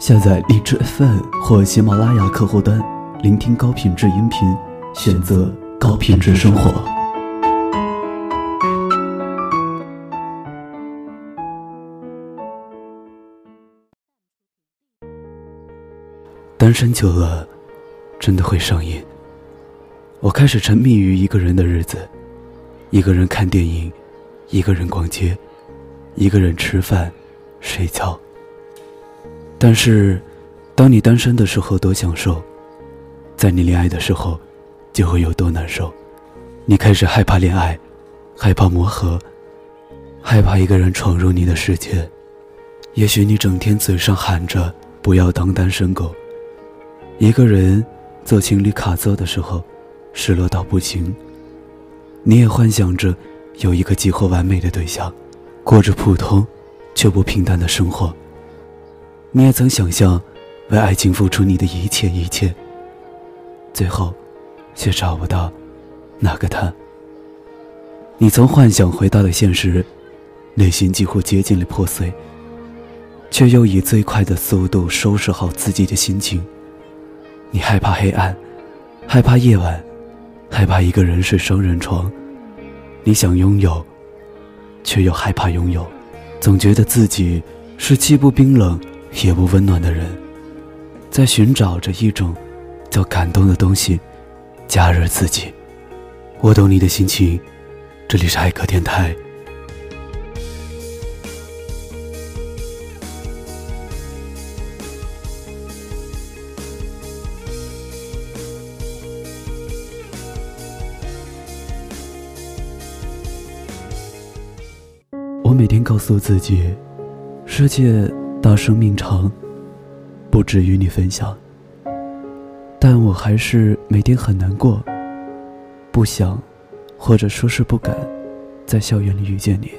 下载荔枝 FM 或喜马拉雅客户端，聆听高品质音频，选择高品质生活。单身久了，真的会上瘾。我开始沉迷于一个人的日子，一个人看电影，一个人逛街，一个人吃饭、睡觉。但是，当你单身的时候多享受，在你恋爱的时候，就会有多难受。你开始害怕恋爱，害怕磨合，害怕一个人闯入你的世界。也许你整天嘴上喊着不要当单身狗，一个人做情侣卡座的时候，失落到不行。你也幻想着有一个几乎完美的对象，过着普通却不平淡的生活。你也曾想象，为爱情付出你的一切一切，最后，却找不到那个他。你曾幻想回到了现实，内心几乎接近了破碎，却又以最快的速度收拾好自己的心情。你害怕黑暗，害怕夜晚，害怕一个人睡双人床。你想拥有，却又害怕拥有，总觉得自己是既不冰冷。也不温暖的人，在寻找着一种叫感动的东西，加热自己。我懂你的心情，这里是爱歌电台。我每天告诉自己，世界。大生命长，不止与你分享。但我还是每天很难过，不想，或者说是不敢，在校园里遇见你。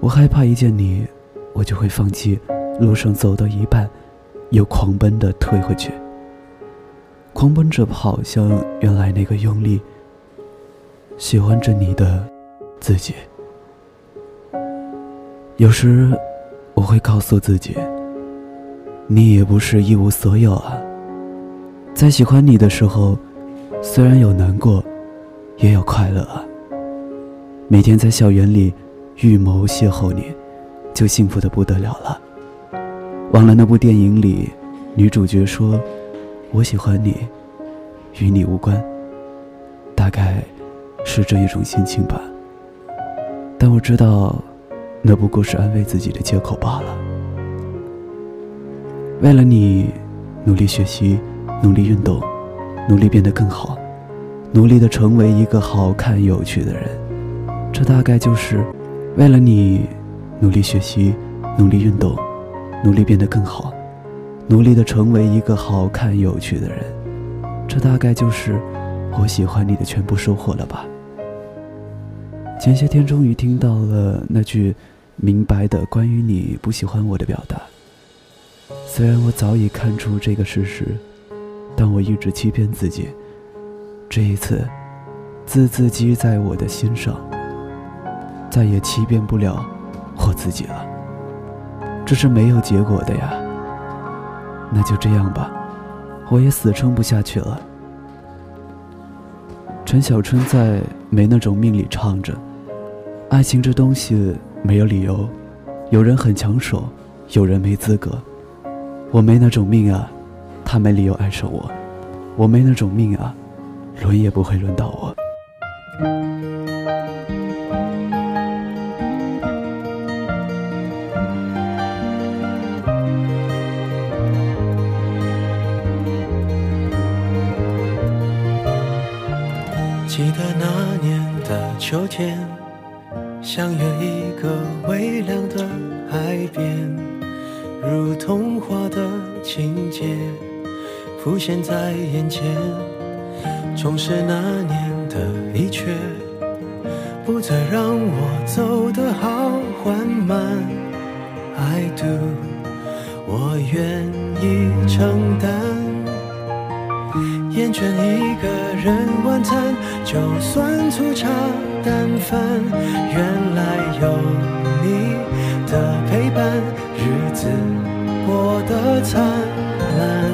我害怕一见你，我就会放弃，路上走到一半，又狂奔的退回去。狂奔着跑向原来那个用力喜欢着你的自己。有时。会告诉自己，你也不是一无所有啊。在喜欢你的时候，虽然有难过，也有快乐啊。每天在校园里预谋邂逅你，就幸福的不得了了。忘了那部电影里，女主角说：“我喜欢你，与你无关。”大概是这一种心情吧。但我知道。那不过是安慰自己的借口罢了。为了你，努力学习，努力运动，努力变得更好，努力的成为一个好看有趣的人。这大概就是为了你，努力学习，努力运动，努力变得更好，努力的成为一个好看有趣的人。这大概就是我喜欢你的全部收获了吧。前些天终于听到了那句。明白的关于你不喜欢我的表达，虽然我早已看出这个事实，但我一直欺骗自己。这一次，字字积在我的心上，再也欺骗不了我自己了。这是没有结果的呀。那就这样吧，我也死撑不下去了。陈小春在《没那种命》里唱着：“爱情这东西。”没有理由，有人很抢手，有人没资格。我没那种命啊，他没理由爱上我。我没那种命啊，轮也不会轮到我。记得那年的秋天。相约一浮现在眼前。重拾那年的一切，不再让我走得好缓慢。I do，我愿意承担。厌倦一个人晚餐，就算粗茶淡饭，原来有你的陪伴，日子过得灿烂，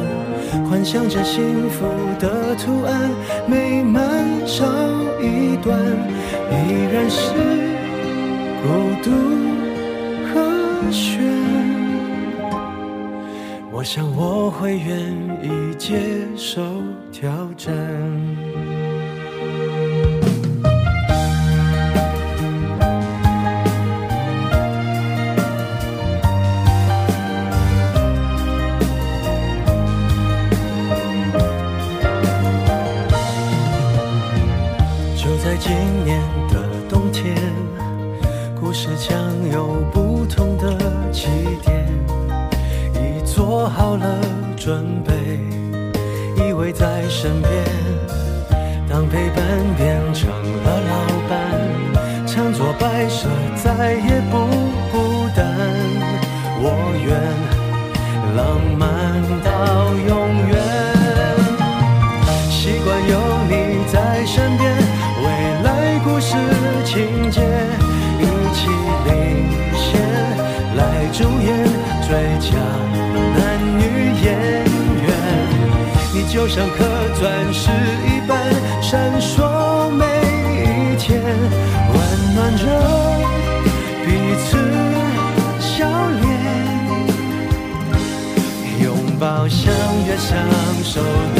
幻想着幸福的图案，每漫长一段，依然是孤独和悬。我想我会愿意接受挑战。身边。当陪伴变成相守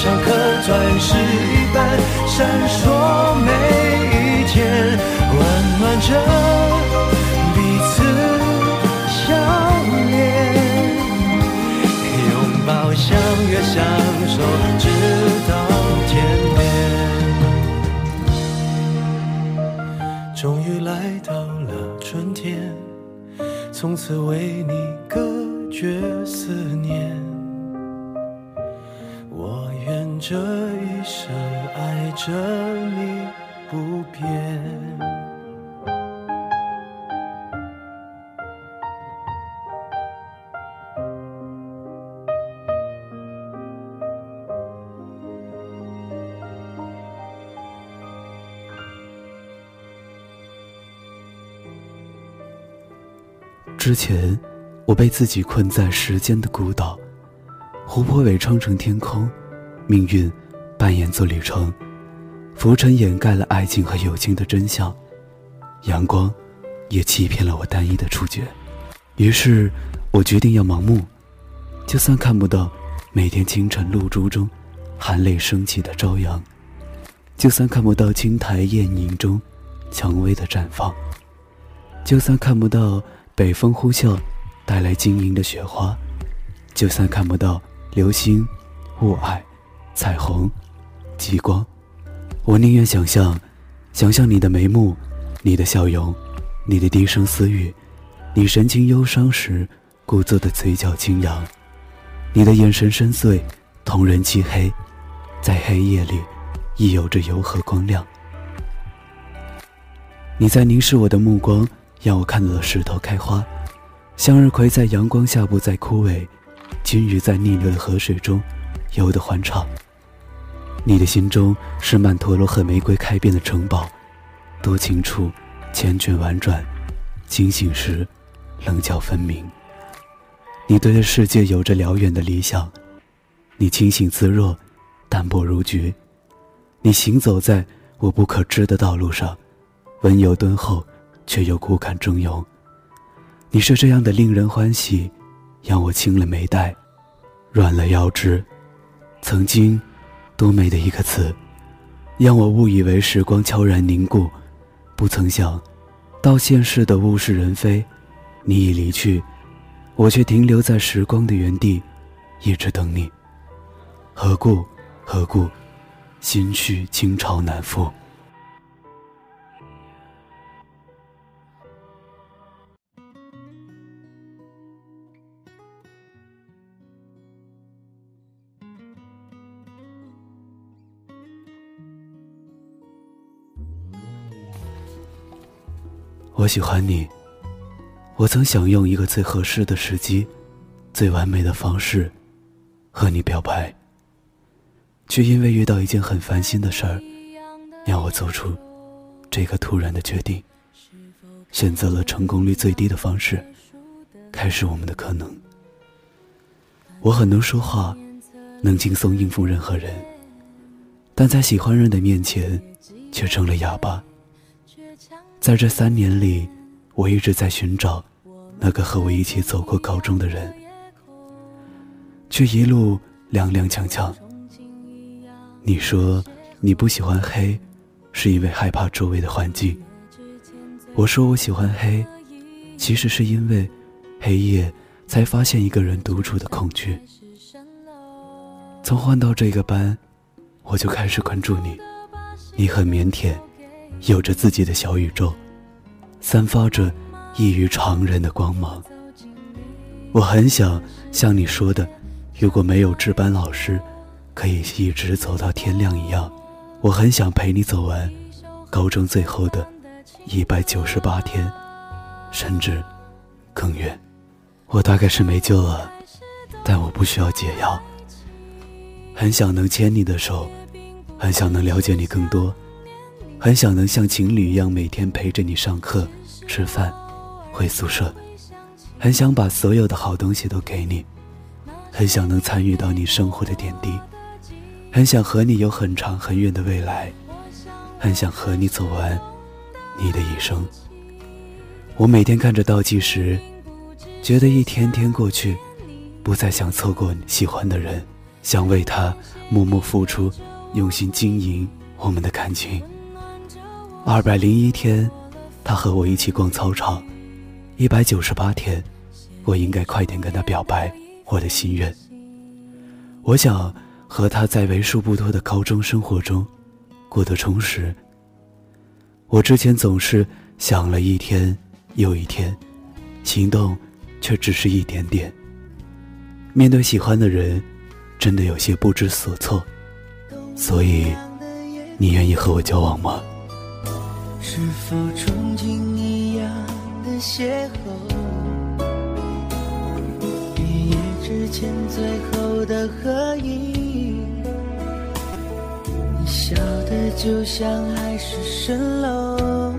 像颗钻石一般闪烁每一天，温暖着彼此笑脸。拥抱，相约，相守，直到天边。终于来到了春天，从此为你隔绝思念。爱着你不变。之前，我被自己困在时间的孤岛，湖泊伪装成天空，命运扮演做旅程，浮尘掩盖了爱情和友情的真相，阳光也欺骗了我单一的触觉。于是，我决定要盲目，就算看不到每天清晨露珠中含泪升起的朝阳，就算看不到青苔艳影中蔷薇的绽放，就算看不到。北风呼啸，带来晶莹的雪花。就算看不到流星、雾霭、彩虹、极光，我宁愿想象，想象你的眉目，你的笑容，你的低声私语，你神情忧伤时故作的嘴角轻扬，你的眼神深邃，瞳仁漆黑，在黑夜里，亦有着柔和光亮。你在凝视我的目光。让我看到了石头开花，向日葵在阳光下不再枯萎，金鱼在逆流的河水中游得欢畅。你的心中是曼陀罗和玫瑰开遍的城堡，多情处缱绻婉转，惊醒时棱角分明。你对这世界有着辽远的理想，你清醒自若，淡泊如菊。你行走在我不可知的道路上，温柔敦厚。却又骨感峥嵘。你是这样的令人欢喜，让我轻了眉黛，软了腰肢。曾经，多美的一个词，让我误以为时光悄然凝固。不曾想，到现世的物是人非，你已离去，我却停留在时光的原地，一直等你。何故？何故？心绪倾巢难复。我喜欢你。我曾想用一个最合适的时机、最完美的方式和你表白，却因为遇到一件很烦心的事儿，让我做出这个突然的决定，选择了成功率最低的方式，开始我们的可能。我很能说话，能轻松应付任何人，但在喜欢人的面前，却成了哑巴。在这三年里，我一直在寻找那个和我一起走过高中的人，却一路踉踉跄跄。你说你不喜欢黑，是因为害怕周围的环境；我说我喜欢黑，其实是因为黑夜才发现一个人独处的恐惧。从换到这个班，我就开始关注你，你很腼腆。有着自己的小宇宙，散发着异于常人的光芒。我很想像你说的，如果没有值班老师，可以一直走到天亮一样。我很想陪你走完高中最后的一百九十八天，甚至更远。我大概是没救了，但我不需要解药。很想能牵你的手，很想能了解你更多。很想能像情侣一样每天陪着你上课、吃饭、回宿舍，很想把所有的好东西都给你，很想能参与到你生活的点滴，很想和你有很长很远的未来，很想和你走完你的一生。我每天看着倒计时，觉得一天天过去，不再想错过你喜欢的人，想为他默默付出，用心经营我们的感情。二百零一天，他和我一起逛操场；一百九十八天，我应该快点跟他表白我的心愿。我想和他在为数不多的高中生活中过得充实。我之前总是想了一天又一天，行动却只是一点点。面对喜欢的人，真的有些不知所措。所以，你愿意和我交往吗？是否憧憬一样的邂逅？毕业之前最后的合影，你笑得就像海市蜃楼，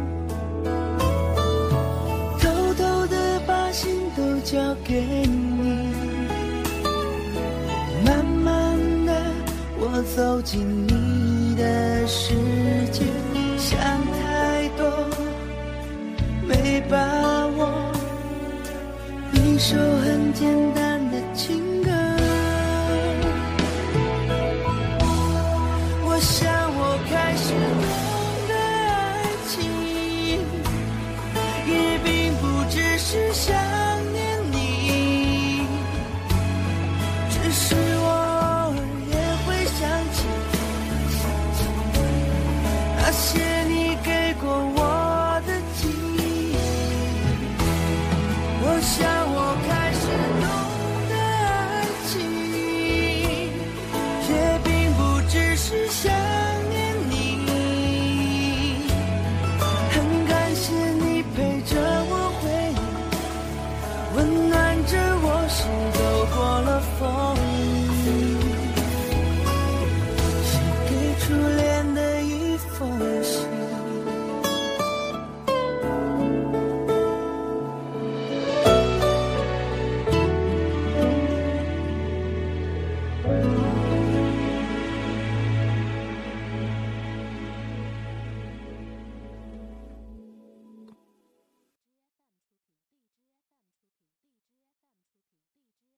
偷偷的把心都交给你。慢慢的，我走进你的世界，就很简单。